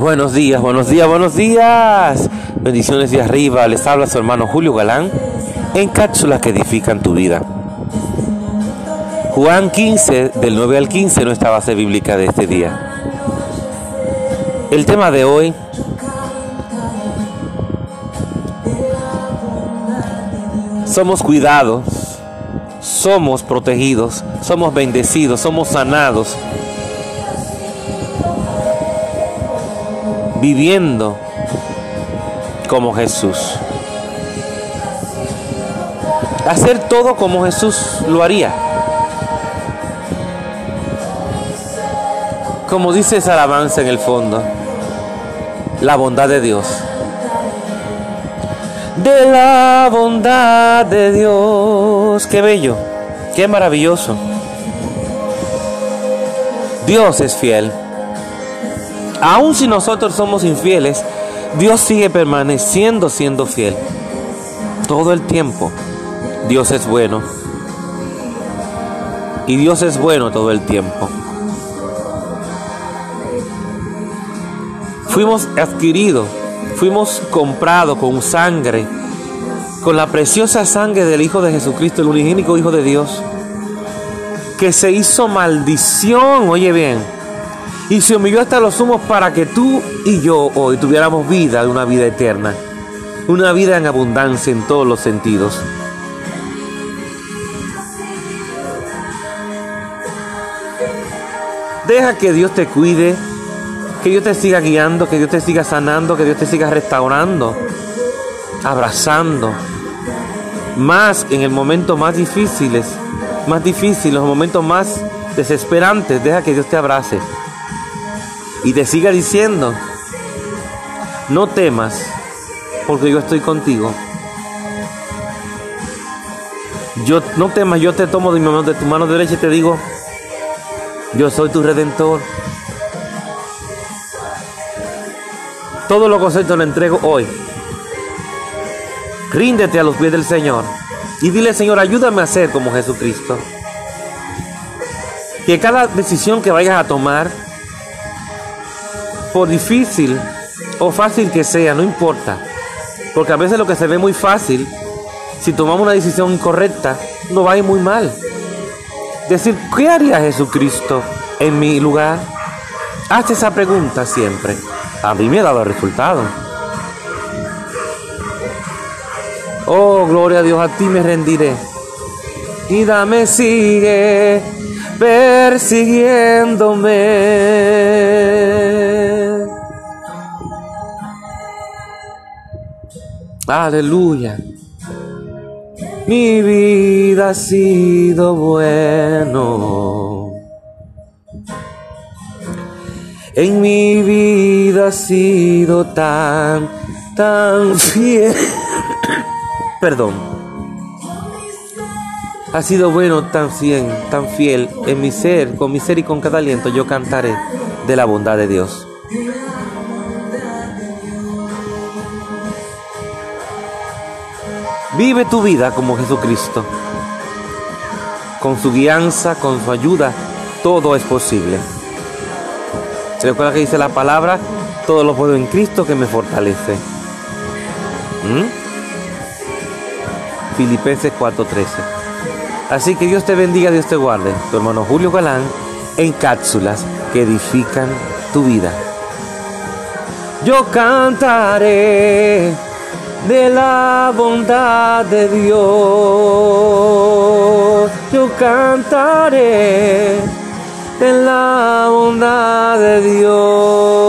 Buenos días, buenos días, buenos días. Bendiciones de arriba. Les habla su hermano Julio Galán en cápsulas que edifican tu vida. Juan 15, del 9 al 15, nuestra base bíblica de este día. El tema de hoy, somos cuidados, somos protegidos, somos bendecidos, somos sanados, viviendo como Jesús. Hacer todo como Jesús lo haría. Como dice esa alabanza en el fondo, la bondad de Dios. De la bondad de Dios. Qué bello, qué maravilloso. Dios es fiel. Aun si nosotros somos infieles, Dios sigue permaneciendo siendo fiel. Todo el tiempo. Dios es bueno. Y Dios es bueno todo el tiempo. Fuimos adquiridos, fuimos comprados con sangre, con la preciosa sangre del Hijo de Jesucristo, el unigénico Hijo de Dios, que se hizo maldición, oye bien, y se humilló hasta los humos para que tú y yo hoy tuviéramos vida, una vida eterna, una vida en abundancia en todos los sentidos. Deja que Dios te cuide, que Dios te siga guiando, que Dios te siga sanando, que Dios te siga restaurando, abrazando. Más en el momento más difíciles, más difíciles, los momentos más desesperantes, deja que Dios te abrace y te siga diciendo, no temas, porque yo estoy contigo. Yo no temas, yo te tomo de, mi mano, de tu mano derecha y te digo, yo soy tu redentor. Todo lo que te lo entrego hoy. Ríndete a los pies del Señor y dile, Señor, ayúdame a ser como Jesucristo. Que cada decisión que vayas a tomar, por difícil o fácil que sea, no importa. Porque a veces lo que se ve muy fácil, si tomamos una decisión incorrecta, no va a ir muy mal. Decir, ¿qué haría Jesucristo en mi lugar? Hazte esa pregunta siempre. A mí me ha dado resultado. Oh, gloria a Dios, a ti me rendiré. Y dame, sigue persiguiéndome. Aleluya. Mi vida ha sido bueno. En mi vida ha sido tan, tan fiel. Perdón. Ha sido bueno, tan fiel, tan fiel. En mi ser, con mi ser y con cada aliento yo cantaré de la bondad de Dios. Vive tu vida como Jesucristo. Con su guianza, con su ayuda, todo es posible. ¿Se recuerda que dice la palabra? Todo lo puedo en Cristo que me fortalece. ¿Mm? Filipenses 4:13. Así que Dios te bendiga, Dios te guarde. Tu hermano Julio Galán en cápsulas que edifican tu vida. Yo cantaré de la bondad de Dios. Yo cantaré de la bondad de Dios.